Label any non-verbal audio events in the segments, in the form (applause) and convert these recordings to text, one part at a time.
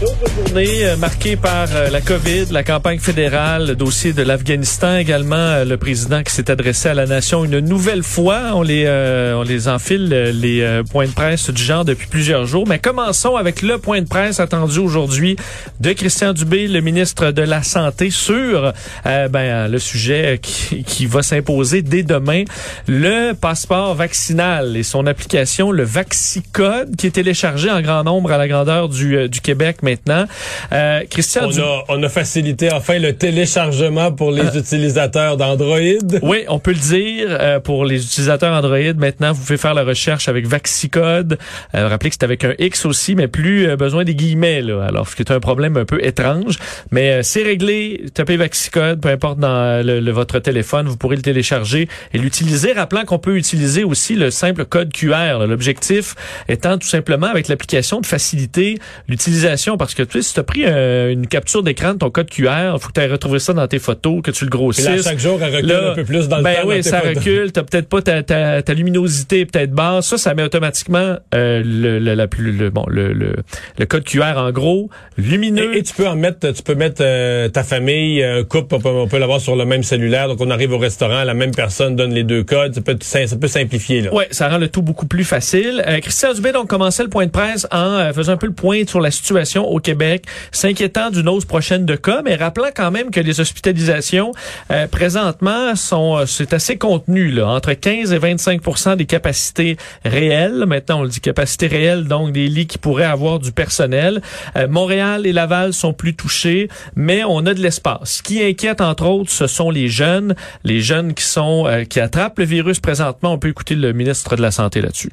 Journée euh, marquée par euh, la COVID, la campagne fédérale, le dossier de l'Afghanistan également, euh, le président qui s'est adressé à la nation une nouvelle fois. On les, euh, on les enfile, les points de presse du genre depuis plusieurs jours. Mais commençons avec le point de presse attendu aujourd'hui de Christian Dubé, le ministre de la Santé, sur ben, le sujet qui, qui va s'imposer dès demain, le passeport vaccinal et son application, le Vaxicode, qui est téléchargé en grand nombre à la grandeur du, du Québec maintenant. Euh, Christian On a, on a facilité enfin le téléchargement pour les utilisateurs d'Android. Oui, on peut le dire. euh, pour les utilisateurs Android, maintenant, vous pouvez faire la recherche avec Vaxicode. Euh, rappelez que c'est avec un X aussi, mais plus euh, besoin des guillemets. Là, alors, ce qui est un problème un peu étrange. Mais euh, c'est réglé. Tapez Vaxicode, peu importe dans le, le- votre téléphone, vous pourrez le télécharger et l'utiliser. Rappelant qu'on peut utiliser aussi le simple code QR. L'objectif étant tout simplement avec l'application de faciliter l'utilisation. Parce que tu sais, si tu as pris euh, une capture d'écran de ton code QR, il faut que tu aies retrouvé ça dans tes photos, que tu le grossisses. là, chaque jour, elle recule Là, un peu plus dans le ben temps. oui, dans tes ça photos. recule. T'as peut-être pas ta, ta, ta luminosité peut-être basse. Ça, ça met automatiquement euh, le, le, la plus, le, bon, le, le, le code QR en gros, lumineux. Et, et tu peux en mettre, tu peux mettre euh, ta famille, un couple, on peut, on peut l'avoir sur le même cellulaire. Donc on arrive au restaurant, la même personne donne les deux codes. Ça peut, ça peut simplifier là. Ouais, ça rend le tout beaucoup plus facile. Christian Dubé donc commençait le point de presse en faisant un peu le point sur la situation au Québec, s'inquiétant d'une hausse prochaine de cas, mais rappelant quand même que les hospitalisations euh, présentement sont euh, c'est assez contenu là, entre 15 et 25% des capacités réelles. Maintenant, on le dit capacité réelle, donc des lits qui pourraient avoir du personnel. Euh, Montréal et Laval sont plus touchés, mais on a de l'espace. Ce qui inquiète entre autres, ce sont les jeunes, les jeunes qui sont euh, qui attrapent le virus présentement. On peut écouter le ministre de la santé là-dessus.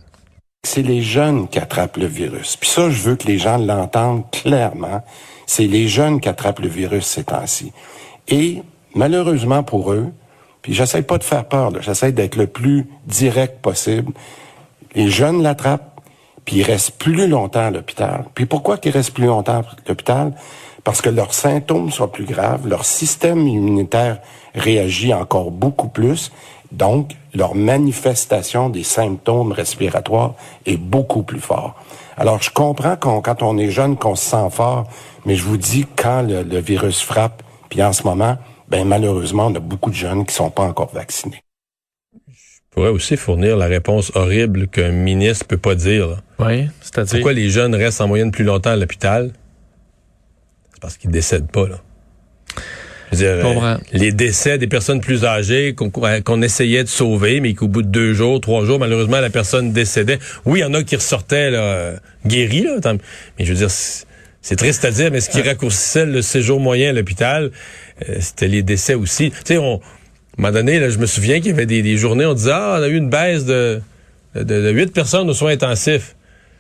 C'est les jeunes qui attrapent le virus. Puis ça, je veux que les gens l'entendent clairement. C'est les jeunes qui attrapent le virus ces temps-ci. Et malheureusement pour eux, puis j'essaie pas de faire peur, j'essaie d'être le plus direct possible. Les jeunes l'attrapent, puis ils restent plus longtemps à l'hôpital. Puis pourquoi qu'ils restent plus longtemps à l'hôpital? Parce que leurs symptômes sont plus graves, leur système immunitaire réagit encore beaucoup plus, donc leur manifestation des symptômes respiratoires est beaucoup plus fort. Alors je comprends qu'on- quand on est jeune qu'on se sent fort, mais je vous dis quand le, le virus frappe, puis en ce moment, ben malheureusement on a beaucoup de jeunes qui sont pas encore vaccinés. pourrait aussi fournir la réponse horrible qu'un ministre peut pas dire. là. Oui, c'est-à-dire? Pourquoi les jeunes restent en moyenne plus longtemps à l'hôpital? C'est parce qu'ils décèdent pas, là. Dire, euh, les décès des personnes plus âgées qu'on qu'on essayait de sauver, mais qu'au bout de deux jours, trois jours, malheureusement, la personne décédait. Oui, il y en a qui ressortaient là, euh, guéris, là, tant- mais je veux dire, c'est triste à dire, mais ce qui raccourcissait le séjour moyen à l'hôpital, euh, c'était les décès aussi. Tu sais, on, à un moment donné, là, je me souviens qu'il y avait des, des journées, on disait, ah, on a eu une baisse de, de, de 8 personnes aux soins intensifs.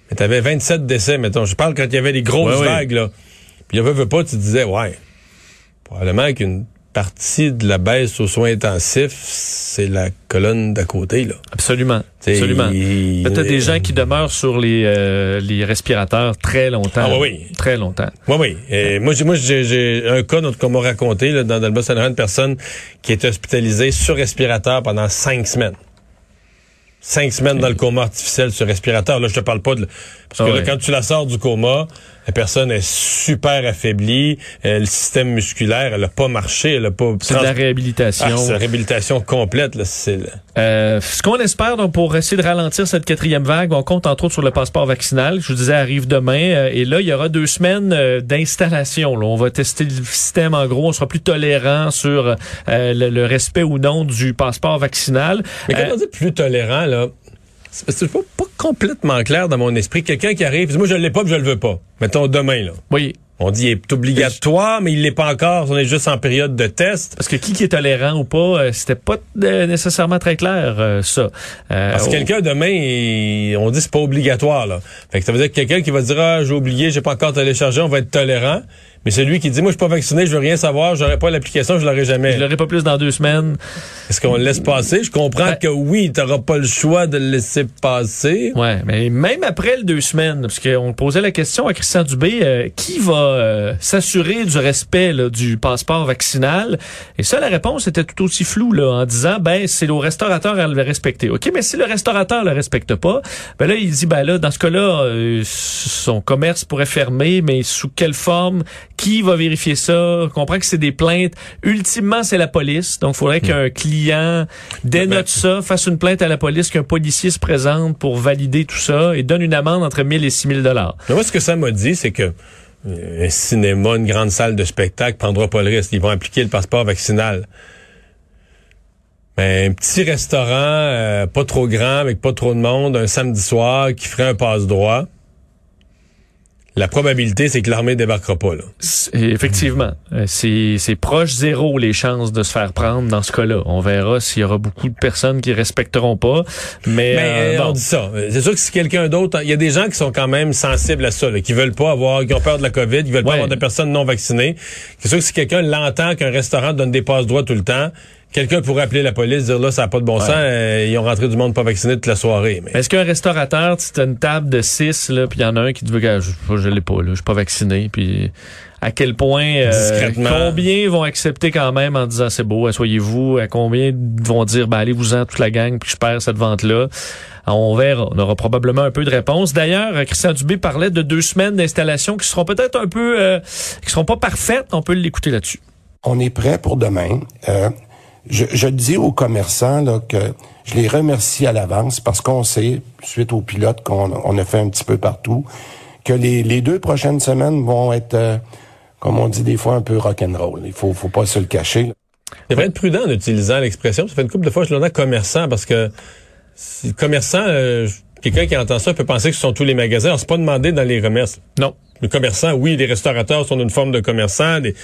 Mais t'avais 27 décès, mettons. Je parle quand il y avait les grosses ouais. vagues, là. Puis il y avait pas, tu disais, ouais, probablement qu'une partie de la baisse aux soins intensifs, c'est la colonne d'à côté, là. Absolument. T'sais, Absolument. il- Peut-être des gens qui demeurent sur les, euh, les respirateurs très longtemps. Ah, oui, oui. Très longtemps. Oui, oui. Et moi, j'ai, moi, j'ai, un cas qu'on m'a raconté là, dans, dans le bas saint une personne qui est hospitalisée sur respirateur pendant cinq semaines. Cinq semaines dans le coma artificiel sur respirateur. Là, je te parle pas de... Parce que Ah là, quand tu la sors du coma, la personne est super affaiblie, euh, le système musculaire, elle a pas marché, elle a pas... C'est de la réhabilitation. Ah, c'est la réhabilitation complète, là. C'est... Euh, ce qu'on espère donc pour essayer de ralentir cette quatrième vague, on compte entre autres sur le passeport vaccinal. Je vous disais, arrive demain. euh, et là, il y aura deux semaines euh, d'installation. là. On va tester le système en gros. On sera plus tolérant sur le, le respect ou non du passeport vaccinal. Mais quand on dit plus tolérant, là, c'est pas, pas complètement clair dans mon esprit. Quelqu'un qui arrive, dit, moi je l'ai pas, puis je le veux pas. Mettons demain, là. oui, On dit il est obligatoire, mais il l'est pas encore. On est juste en période de test. parce que qui qui est tolérant ou pas, euh, c'était pas euh, nécessairement très clair euh, ça. Euh, Parce que quelqu'un demain, il- on dit c'est pas obligatoire là. Fait que ça veut dire que quelqu'un qui va dire ah j'ai oublié, j'ai pas encore téléchargé, on va être tolérant. Mais celui qui dit moi je suis pas vacciné, je veux rien savoir, j'aurai pas l'application, je l'aurai jamais. je l'aurai pas plus dans deux semaines. Est-ce qu'on le laisse passer? Je comprends Ben- que oui, t'auras pas le choix de le laisser passer. Ouais, mais même après les deux semaines, parce qu'on posait la question à Christian Dubé, euh, qui va euh, s'assurer du respect là, du passeport vaccinal? Et ça, la réponse était tout aussi floue là, en disant, ben c'est au restaurateur à le respecter. Ok, mais si le restaurateur le respecte pas, ben là il dit, ben là dans ce cas-là, euh, son commerce pourrait fermer, mais sous quelle forme? Qui va vérifier ça? On comprend que c'est des plaintes. Ultimement, c'est la police. Donc, il faudrait qu'un client dénote ça, fasse une plainte à la police, qu'un policier se présente pour valider tout ça et donne une amende entre 1000 et 6000 dollars. Moi, ce que ça m'a dit, c'est que euh, un cinéma, une grande salle de spectacle prendra pas le risque. Ils vont appliquer le passeport vaccinal. Mais un petit restaurant, euh, pas trop grand, avec pas trop de monde, un samedi soir, qui ferait un passe-droit, la probabilité, c'est que l'armée débarquera pas, là. Effectivement, euh, c'est c'est proche zéro les chances de se faire prendre dans ce cas-là. On verra s'il y aura beaucoup de personnes qui respecteront pas. Mais, Mais euh, euh, on dit ça. C'est sûr que si quelqu'un d'autre, il y a des gens qui sont quand même sensibles à ça, là, qui veulent pas avoir, qui ont peur de la COVID, qui veulent pas avoir de personnes non vaccinées. C'est sûr que si quelqu'un l'entend qu'un restaurant donne des passes droits tout le temps, quelqu'un pourrait appeler la police, dire là, ça n'a pas de bon sens, euh, ils ont rentré du monde pas vacciné toute la soirée. Mais Est-ce qu'un restaurateur, tu as une table de six, là, puis il y en a un qui te veut que je, je l'ai pas, là, je suis pas vacciné, puis à quel point, euh, Discrètement. combien vont accepter quand même en disant c'est beau, asseyez-vous, à combien vont dire ben allez-vous-en toute la gang, puis je perds cette vente-là? On verra. On aura probablement un peu de réponse. D'ailleurs, euh, Christian Dubé parlait de deux semaines d'installation qui seront peut-être un peu, euh, qui seront pas parfaites. On peut l'écouter là-dessus. On est prêt pour demain. Euh, je, je dis aux commerçants là, que je les remercie à l'avance parce qu'on sait, suite aux pilotes qu'on on a fait un petit peu partout, que les, les deux prochaines semaines vont être, euh, comme on dit des fois, un peu rock'n'roll. Il faut, faut pas se le cacher. là. il devrait être prudent en utilisant l'expression. Ça fait une couple de fois que je l'entends commerçant parce que si commerçant, euh, quelqu'un qui entend ça peut penser que ce sont tous les magasins. Alors, c'est pas demandé dans les remerces. Non. Le commerçant, oui, les restaurateurs sont une forme de commerçant, des,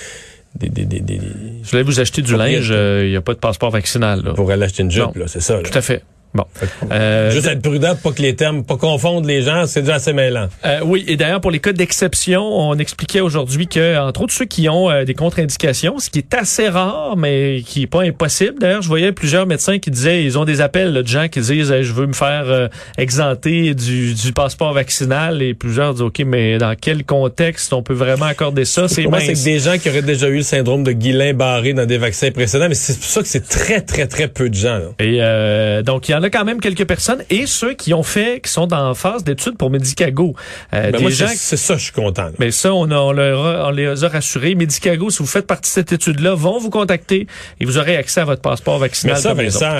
des, des, des, des- Je voulais vous acheter du linge, il n'y a pas de passeport vaccinal. Là. pour aller acheter une jupe, c'est ça. là. Tout à fait. Bon. Euh, Juste être prudent pour pas que les termes, pas confondre les gens, c'est déjà assez mêlant. Euh, oui, et d'ailleurs pour les cas d'exception, on expliquait aujourd'hui que entre autres ceux qui ont euh, des contre-indications, ce qui est assez rare mais qui est pas impossible. D'ailleurs, je voyais plusieurs médecins qui disaient ils ont des appels là, de gens qui disent Hey, je veux me faire euh, exempter du, du passeport vaccinal et plusieurs disent OK, mais dans quel contexte on peut vraiment accorder ça? C'est Moi, c'est des gens qui auraient déjà eu le syndrome de Guillain-Barré dans des vaccins précédents, mais c'est pour ça que c'est très, très, très peu de gens. là. Et euh, donc, il y en a quand même quelques personnes et ceux qui ont fait, qui sont en phase d'études pour Medicago. Euh, Ben, des moi, gens c'est ça, je suis content. là. Mais ça, on, a- on, leur a- on les a rassurés. Medicago, si vous faites partie de cette étude-là, vont vous contacter et vous aurez accès à votre passeport vaccinal. Mais ça, comme Vincent,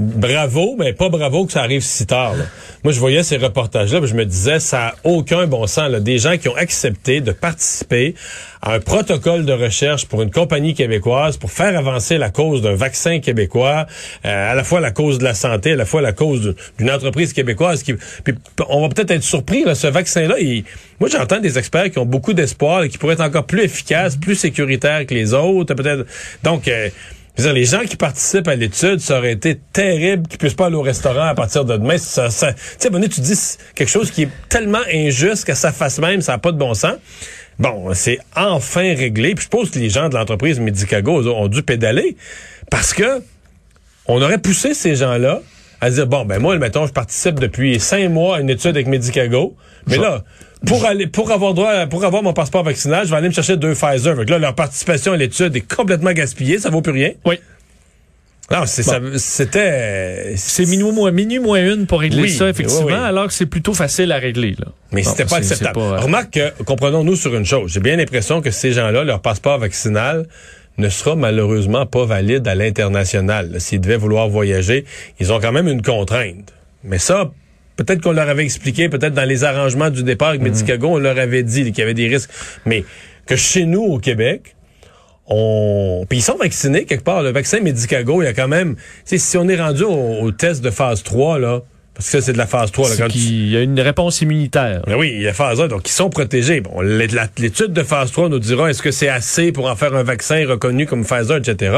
bravo, mais pas bravo que ça arrive si tard. là. Moi, je voyais ces reportages-là, je me disais, ça a aucun bon sens. Là. Des gens qui ont accepté de participer à un protocole de recherche pour une compagnie québécoise pour faire avancer la cause d'un vaccin québécois, euh, à la fois la cause de la santé, à la fois la cause d'une entreprise québécoise. Qui, puis on va peut-être être surpris, là, ce vaccin-là, moi j'entends des experts qui ont beaucoup d'espoir et qui pourraient être encore plus efficaces, plus sécuritaires que les autres, peut-être. Donc, euh, les gens qui participent à l'étude, ça aurait été terrible qu'ils puissent pas aller au restaurant à partir de demain. Ça, ça, tu sais, tu dis quelque chose qui est tellement injuste qu'à sa face même, ça n'a pas de bon sens. Bon, c'est enfin réglé. Puis je pense que les gens de l'entreprise Medicago ont dû pédaler parce que on aurait poussé ces gens-là à dire bon ben moi mettons je participe depuis cinq mois à une étude avec Medicago mais là pour aller pour avoir droit pour avoir mon passeport vaccinal je vais aller me chercher deux Pfizer donc là leur participation à l'étude est complètement gaspillée ça vaut plus rien Oui. Non, c'était. C'est minuit moins, moins une pour régler Oui, ça, effectivement, oui, oui. alors que c'est plutôt facile à régler. Là. Mais c'était pas acceptable. pas, euh, Remarque que, comprenons-nous sur une chose. J'ai bien l'impression que ces gens-là, leur passeport vaccinal ne sera malheureusement pas valide à l'international. S'ils devaient vouloir voyager, ils ont quand même une contrainte. Mais ça, peut-être qu'on leur avait expliqué, peut-être dans les arrangements du départ avec Medicago, on leur avait dit qu'il y avait des risques. Mais que chez nous, au Québec, on... Puis ils sont vaccinés quelque part. Le vaccin Medicago, il y a quand même... Tu sais, si on est rendu au, au test de phase 3, là, parce que ça, c'est de la phase 3. Là, quand tu- qu'il y a une réponse immunitaire. ben oui, il y a phase 1, donc ils sont protégés. Bon, l'étude de phase 3 nous dira est-ce que c'est assez pour en faire un vaccin reconnu comme phase 1, etc.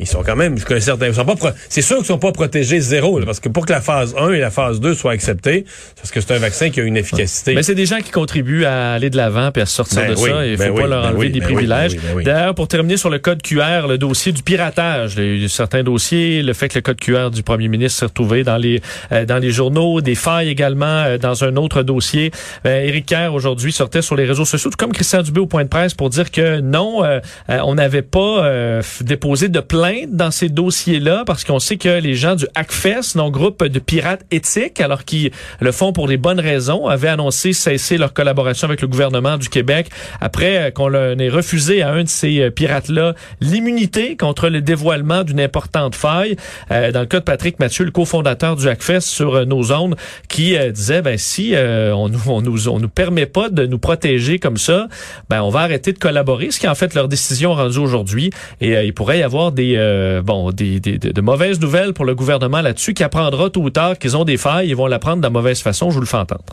Ils sont quand même, jusqu'à un certain... ils sont pas C'est sûr qu'ils sont pas protégés zéro, là, parce que pour que la phase 1 et la phase 2 soient acceptées, c'est parce que c'est un vaccin qui a une efficacité. Mais c'est des gens qui contribuent à aller de l'avant puis à sortir Ben de oui, ça. Il faut ben pas oui, leur ben enlever des ben privilèges. oui. D'ailleurs, pour terminer sur le code QR, le dossier du piratage, il y a eu certains dossiers, le fait que le code QR du premier ministre s'est retrouvé dans les euh, dans les journaux, des failles également euh, dans un autre dossier. Euh, Éric Kerr aujourd'hui sortait sur les réseaux sociaux, tout comme Christian Dubé au point de presse pour dire que non, euh, euh, on n'avait pas euh, déposé de dans ces dossiers-là parce qu'on sait que les gens du Hackfest, non groupe de pirates éthiques, alors qu'ils le font pour des bonnes raisons, avaient annoncé cesser leur collaboration avec le gouvernement du Québec après euh, qu'on ait refusé à un de ces euh, pirates-là l'immunité contre le dévoilement d'une importante faille. Euh, dans le cas de Patrick Mathieu, le cofondateur du Hackfest sur nos ondes, qui disait ben si on nous on nous on nous permet pas de nous protéger comme ça, ben on va arrêter de collaborer. Ce qui est en fait leur décision rendue aujourd'hui. Et il pourrait y avoir des euh, bon des, de, mauvaises nouvelles pour le gouvernement là-dessus, qui apprendra tôt ou tard qu'ils ont des failles. Ils vont l'apprendre de la mauvaise façon. Je vous le fais entendre.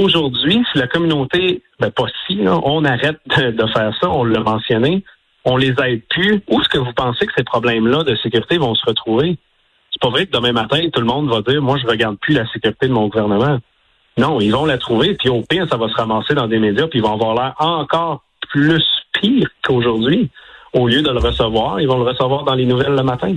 Aujourd'hui, si la communauté, ben pas si, on arrête de, de faire ça, on l'a mentionné, on les aide plus, où est-ce que vous pensez que ces problèmes-là de sécurité vont se retrouver? C'est pas vrai que demain matin, tout le monde va dire, moi, je regarde plus la sécurité de mon gouvernement. Non, ils vont la trouver, puis au pire, ça va se ramasser dans des médias, puis ils vont avoir l'air encore plus pire qu'aujourd'hui. Au lieu de le recevoir, ils vont le recevoir dans les nouvelles le matin.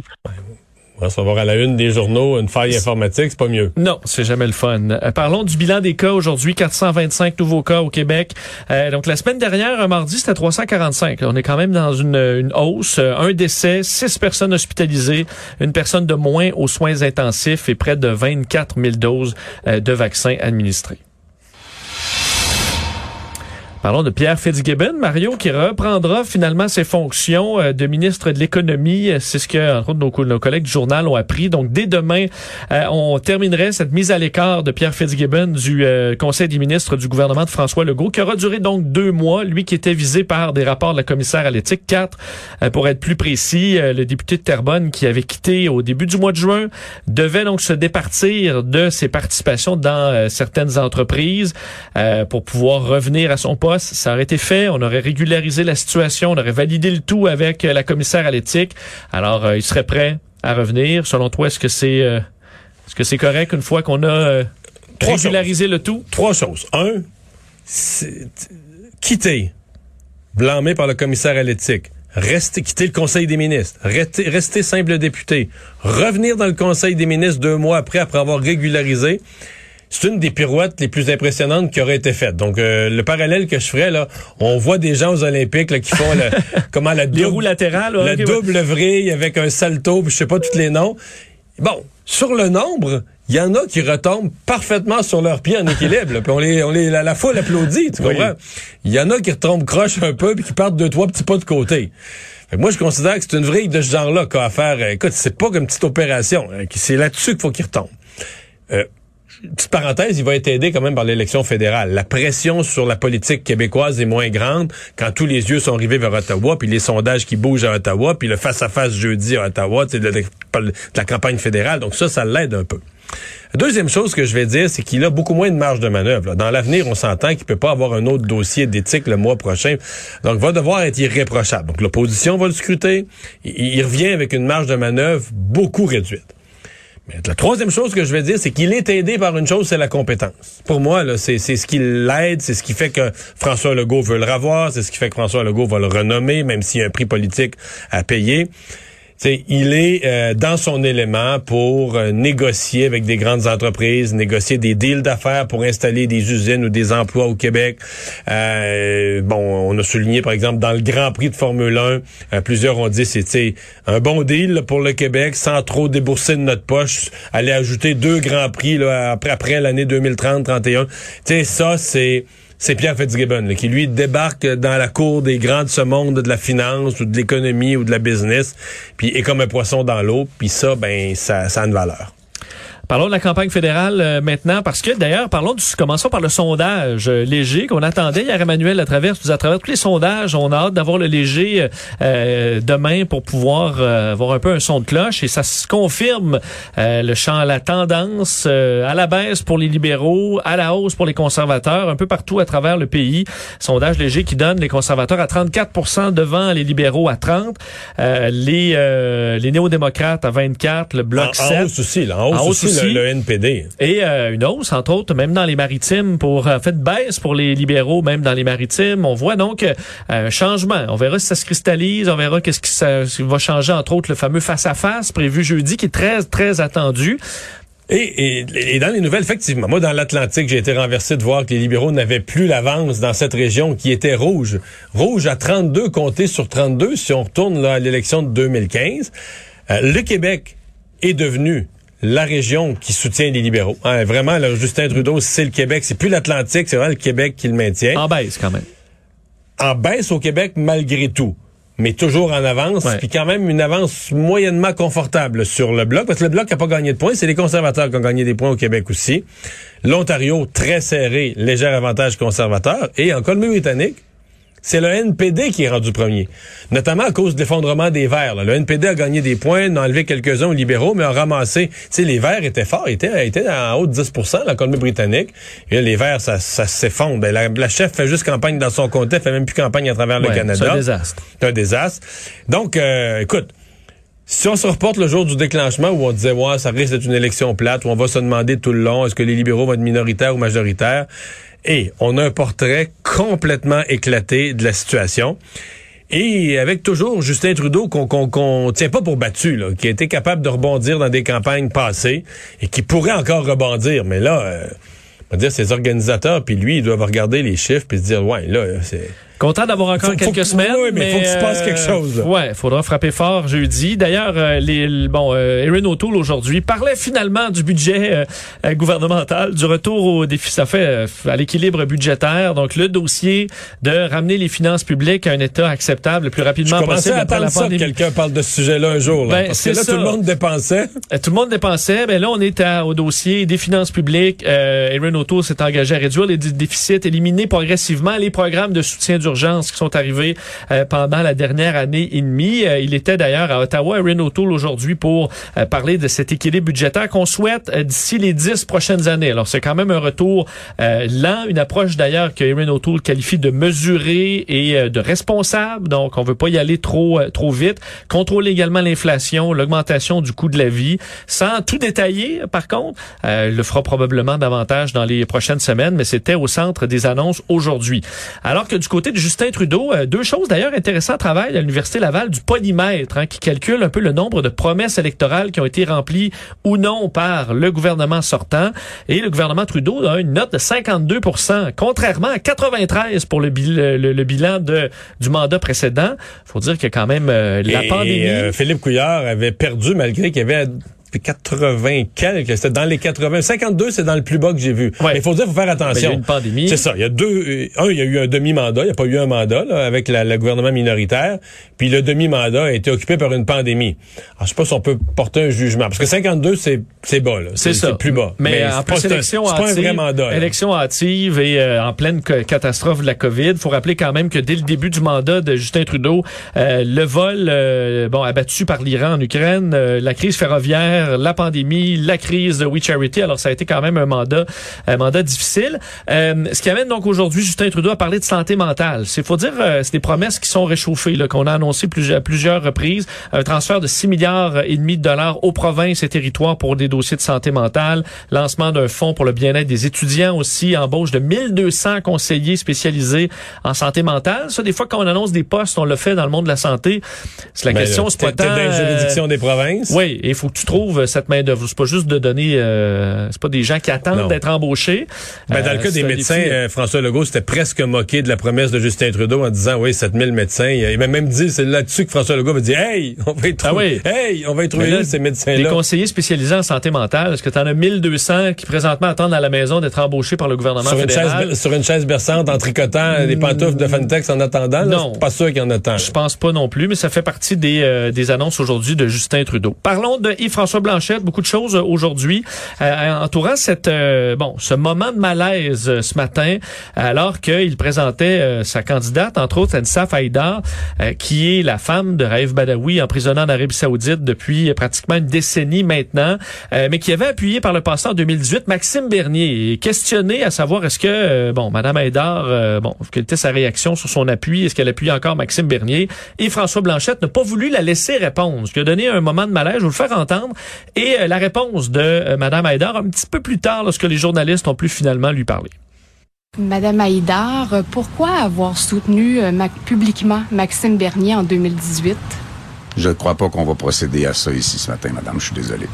Savoir à la une des journaux une faille informatique, c'est pas mieux. Non, c'est jamais le fun. Euh, parlons du bilan des cas aujourd'hui, 425 nouveaux cas au Québec. Euh, donc la semaine dernière, un mardi, c'était 345. On est quand même dans une, une hausse. Euh, Un décès, six personnes hospitalisées, une personne de moins aux soins intensifs et près de 24 000 doses euh, de vaccins administrés. Parlons de Pierre Fitzgibbon, Mario, qui reprendra finalement ses fonctions euh, de ministre de l'économie. Euh, C'est ce que, entre autres, nos, co- nos collègues du journal ont appris. Donc, dès demain, euh, on terminerait cette mise à l'écart de Pierre Fitzgibbon du Conseil des ministres du gouvernement de François Legault, qui aura duré donc deux mois. Lui qui était visé par des rapports de la commissaire à l'éthique, quatre, pour être plus précis. Le député de Terrebonne, qui avait quitté au début du mois de juin, devait donc se départir de ses participations dans certaines entreprises pour pouvoir revenir à son poste. Ça aurait été fait, on aurait régularisé la situation, on aurait validé le tout avec euh, la commissaire à l'éthique. Alors, euh, il serait prêt à revenir. Selon toi, est-ce que c'est euh, est-ce que c'est correct une fois qu'on a euh, Trois régularisé le tout? Trois choses. Un, quitter, blâmé par le commissaire à l'éthique, rester, quitter le Conseil des ministres, rester, rester simple député, revenir dans le Conseil des ministres deux mois après, après avoir régularisé, c'est une des pirouettes les plus impressionnantes qui aurait été faite. Donc, euh, le parallèle que je ferais, là, on voit des gens aux Olympiques là, qui font le, (laughs) comment la Les double- roues latérales, ouais, la ouais. double vrille avec un salto, puis je sais pas tous les noms. Bon, sur le nombre, il y en a qui retombent parfaitement sur leurs pieds en équilibre. là, puis on les, on les, la, la foule applaudit, tu comprends? Il y en a qui retombent croche un peu puis qui partent deux, trois petits pas de côté. Fait que moi, je considère que c'est une vrille de ce genre-là qu'a à faire. Euh, Écoute, c'est pas comme une petite opération. hein, c'est là-dessus qu'il faut qu'il retombe. Euh, petite parenthèse, il va être aidé quand même par l'élection fédérale. La pression sur la politique québécoise est moins grande quand tous les yeux sont rivés vers Ottawa, puis les sondages qui bougent à Ottawa, puis le face-à-face jeudi à Ottawa, c'est de, la campagne fédérale. Donc ça, ça l'aide un peu. Deuxième chose que je vais dire, c'est qu'il a beaucoup moins de marge de manœuvre. Dans l'avenir, on s'entend qu'il peut pas avoir un autre dossier d'éthique le mois prochain. Donc, il va devoir être irréprochable. Donc, l'opposition va le scruter. Il revient avec une marge de manœuvre beaucoup réduite. La troisième chose que je vais dire, c'est qu'il est aidé par une chose, c'est la compétence. Pour moi, c'est, c'est ce qui l'aide, c'est ce qui fait que François Legault veut le revoir, c'est ce qui fait que François Legault va le renommer, même s'il y a un prix politique à payer. T'sais, il est euh, dans son élément pour euh, négocier avec des grandes entreprises, négocier des deals d'affaires pour installer des usines ou des emplois au Québec. Euh, bon, on a souligné par exemple dans le Grand Prix de Formule 1, plusieurs ont dit c'est un bon deal pour le Québec sans trop débourser de notre poche, aller ajouter deux Grands Prix là, après, après l'année 2030-31. Tu ça c'est c'est Pierre Fitzgibbon qui lui débarque dans la cour des grands de ce monde de la finance ou de l'économie ou de la business, puis est comme un poisson dans l'eau, puis ça ben ça, ça a une valeur. Parlons de la campagne fédérale euh, maintenant, parce que d'ailleurs, parlons du, commençons par le sondage euh, léger qu'on attendait hier. Emmanuel, à travers, à travers tous les sondages, on a hâte d'avoir le léger euh, demain pour pouvoir avoir un peu un son de cloche et ça se confirme le champ, la tendance à la baisse pour les libéraux, à la hausse pour les conservateurs, un peu partout à travers le pays. Sondage léger qui donne les conservateurs à 34% devant les libéraux à 30, les les néo-démocrates à 24, le bloc en, 7. En hausse aussi, là, en hausse, aussi le, NPD. Et euh, une hausse, entre autres, même dans les maritimes, pour en fait baisse pour les libéraux, même dans les maritimes. On voit donc euh, un changement. On verra si ça se cristallise, on verra qu'est-ce qui, ça, va changer, entre autres, le fameux face-à-face prévu jeudi, qui est très, très attendu. Et, et, et, dans les nouvelles, effectivement, moi, dans l'Atlantique, j'ai été renversé de voir que les libéraux n'avaient plus l'avance dans cette région qui était rouge. Rouge à 32 comptés sur 32 si on retourne là, à l'élection de 2015. Euh, le Québec est devenu la région qui soutient les libéraux. Hein, vraiment, là, Justin Trudeau, c'est le Québec. C'est plus l'Atlantique, c'est vraiment le Québec qui le maintient. En baisse, quand même. En baisse au Québec, malgré tout. Mais toujours en avance, puis quand même une avance moyennement confortable sur le Bloc, parce que le Bloc n'a pas gagné de points, c'est les conservateurs qui ont gagné des points au Québec aussi. L'Ontario, très serré, léger avantage conservateur. Et en Colombie-Britannique, c'est le NPD qui est rendu premier, notamment à cause de l'effondrement des Verts. Le NPD a gagné des points, a enlevé quelques-uns aux libéraux, mais a ramassé. Tu sais, les Verts étaient forts, étaient, étaient en haut de 10 la Colombie-Britannique. Et les Verts, ça, ça s'effondre. Ben, la, chef fait juste campagne dans son comté, elle fait même plus campagne à travers le Canada. C'est un désastre. C'est un désastre. Donc, euh, écoute, si on se reporte le jour du déclenchement où on disait ouais ça risque d'être une élection plate où on va se demander tout le long est-ce que les libéraux vont être minoritaires ou majoritaires? Et on a un portrait complètement éclaté de la situation. Et avec toujours Justin Trudeau qu'on qu'on tient pas pour battu, qui a été capable de rebondir dans des campagnes passées et qui pourrait encore rebondir. Mais là, euh, on va dire ses organisateurs, puis lui, ils doivent regarder les chiffres puis se dire, ouais, là, c'est Content d'avoir encore quelques semaines. Oui, mais il faut qu'il se passe quelque chose. Euh, ouais, faudra frapper fort jeudi. D'ailleurs, euh, les bon, euh, Erin O'Toole aujourd'hui parlait finalement du budget euh, gouvernemental, du retour au défi, ça fait à l'équilibre budgétaire. Donc le dossier de ramener les finances publiques à un état acceptable le plus rapidement Je possible à après la pandémie. quelqu'un parle de ce sujet-là un jour. Là, Ben, parce que là, ça. tout le monde dépensait. tout le monde dépensait. Ben là, on est à- au dossier des finances publiques. Euh, Erin O'Toole s'est engagé à réduire les dé- déficits, éliminer progressivement les programmes de soutien d'urgence qui sont arrivés euh, pendant la dernière année et demie. Euh, il était d'ailleurs à Ottawa, Erin O'Toole, aujourd'hui pour euh, parler de cet équilibre budgétaire qu'on souhaite euh, d'ici les dix prochaines années. Alors, c'est quand même un retour lent, une approche d'ailleurs que Erin O'Toole qualifie de mesurée et de responsable. Donc, on veut pas y aller trop trop vite. Contrôler également l'inflation, l'augmentation du coût de la vie, sans tout détailler. Par contre, euh, le fera probablement davantage dans les prochaines semaines, mais c'était au centre des annonces aujourd'hui. Alors que du côté de Justin Trudeau, euh, deux choses d'ailleurs intéressantes travail à l'Université Laval du polymètre, hein, qui calcule un peu le nombre de promesses électorales qui ont été remplies ou non par le gouvernement sortant. Et le gouvernement Trudeau a une note de 52% contrairement à 93 pour le, bil- le- le bilan de, du mandat précédent. faut dire que quand même euh, la Et, pandémie... euh, Philippe Couillard avait perdu malgré qu'il y avait 80 quelques, c'était dans les 80. 52, c'est dans le plus bas que j'ai vu. Ouais. Mais il faut dire, faut faire Ben, il y a attention. eu une pandémie. C'est ça. Il y a deux. euh, Un, il y a eu un demi-mandat. Il n'y a pas eu un mandat là, avec la- le gouvernement minoritaire. Puis le demi-mandat a été occupé par une pandémie. Alors, je sais pas si on peut porter un jugement. Parce que 52, c'est c'est bas. C'est ça. plus bas. Mais, en c'est plus, pas- un- élection pas un hâtive, vrai mandat. élection hâtive et euh, en pleine ca- catastrophe de la COVID. faut rappeler quand même que dès le début du mandat de Justin Trudeau, euh, le vol euh, bon abattu par l'Iran en Ukraine, euh, la crise ferroviaire la pandémie, la crise de We Charity. Alors, ça a été quand même un mandat, un mandat difficile. Euh, ce qui amène donc aujourd'hui Justin Trudeau à parler de santé mentale. C'est faut dire, euh, c'est des promesses qui sont réchauffées, là, qu'on a annoncé plusieurs, plusieurs reprises. Un transfert de 6 milliards et demi de dollars aux provinces et territoires pour des dossiers de santé mentale, lancement d'un fonds pour le bien-être des étudiants aussi, embauche de 1200 conseillers spécialisés en santé mentale. Ça, des fois, quand on annonce des postes, on le fait dans le monde de la santé. C'est la Ben, question, c'est pas tant... dans les euh, juridictions des provinces. oui, il faut que tu trouves cette main d'œuvre. C'est pas juste de donner, euh, c'est pas des gens qui attendent d'être embauchés. Ben, dans Euh, le cas c'est des médecins, défi. euh, François Legault s'était presque moqué de la promesse de Justin Trudeau en disant, oui, 7000 médecins. Il m'a même dit, c'est là-dessus que François Legault va dire, hey, on va y trouver, Ah oui. hey, on va y trouver là, ces Les médecins-là. conseillers spécialisés en santé mentale, est-ce que tu en as 1200 qui présentement attendent à la maison d'être embauchés par le gouvernement Sur une, chaise, sur une chaise berçante en tricotant des pantoufles de Fantex en attendant, là, Non. c'est pas sûr qu'il y en a tant. là. Je pense pas non plus, mais ça fait partie des, euh, des annonces aujourd'hui de Justin Trudeau. Parlons de Yves-François Blanchette. Beaucoup de choses euh, aujourd'hui euh, entourant cette euh, bon ce moment de malaise euh, ce matin, alors qu'il présentait euh, sa candidate, entre autres Ansaf Haïdar, euh, qui est la femme de Raif Badawi, emprisonnée en Arabie Saoudite depuis pratiquement une décennie maintenant, mais qui avait appuyé par le passé en 2018 Maxime Bernier, questionné à savoir est-ce que bon Madame Haïdar, bon quelle était sa réaction sur son appui, est-ce qu'elle appuie encore Maxime Bernier et François Blanchette n'a pas voulu la laisser répondre, ce qui a donné un moment de malaise, je vous le faire entendre, et euh, la réponse de euh, Madame Haïdar un petit peu plus tard lorsque les journalistes ont pu finalement lui parler. Madame Haïdar, pourquoi avoir soutenu euh, publiquement Maxime Bernier en 2018? Je ne crois pas qu'on va procéder à ça ici ce matin, madame. Je suis désolé.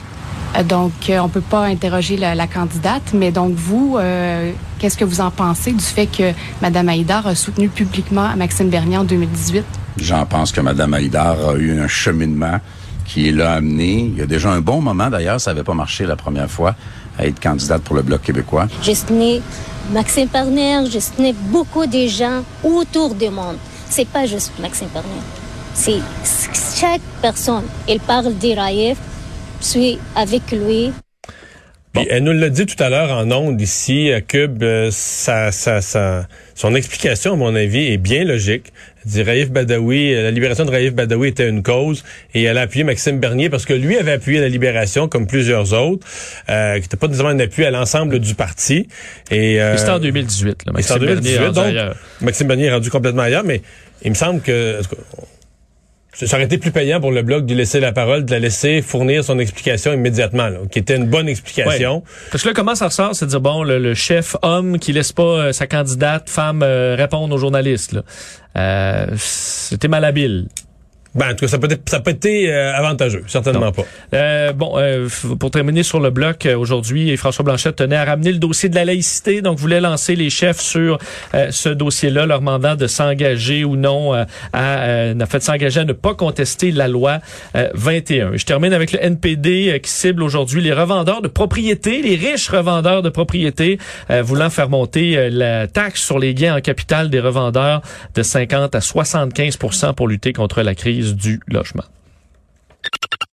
Donc, on peut pas interroger la, la candidate, mais donc vous, euh, qu'est-ce que vous en pensez du fait que Madame Haïdar a soutenu publiquement Maxime Bernier en 2018? J'en pense que madame Haïdar a eu un cheminement qui l'a amené. Il y a déjà un bon moment, d'ailleurs, ça n'avait pas marché la première fois, à être candidate pour le Bloc québécois. J'ai soutenu Maxime Parner, j'ai soutenu beaucoup de gens autour du monde. C'est pas juste Maxime Parner. C'est chaque personne. Elle parle d'Iraïef, je suis avec lui. Puis elle nous l'a dit tout à l'heure en ondes ici à Cube, euh, sa, sa, sa- son explication, à mon avis, est bien logique. Dit Raif Badawi, euh, la libération de Raif Badawi était une cause et elle a appuyé Maxime Bernier parce que lui avait appuyé la libération comme plusieurs autres, euh, qui n'était pas nécessairement un appui à l'ensemble du parti. Et, euh, C'était en 2018. Là, en Maxime Bernier 2018, est rendu donc. Maxime Bernier est rendu complètement ailleurs, mais il me semble que en ça aurait été plus payant pour le Bloc de laisser la parole, de la laisser fournir son explication immédiatement, là, qui était une bonne explication. Parce que là, comment ça ressort, c'est de dire, bon, le, le chef homme qui laisse pas euh, sa candidate femme euh, répondre aux journalistes. Euh, C'était malhabile. Ben, en tout cas, ça peut être, ça peut être euh, avantageux, certainement Non. pas. Euh, bon, euh, pour terminer sur le bloc euh, aujourd'hui, François Blanchette tenait à ramener le dossier de la laïcité, donc voulait lancer les chefs sur euh, ce dossier-là, leur demandant de s'engager ou non euh, à, euh, en fait, s'engager à ne pas contester la loi euh, 21. Je termine avec le NPD euh, qui cible aujourd'hui les revendeurs de propriété, les riches revendeurs de propriété, euh, voulant faire monter euh, la taxe sur les gains en capital des revendeurs de 50 à 75% pour lutter contre la du logement.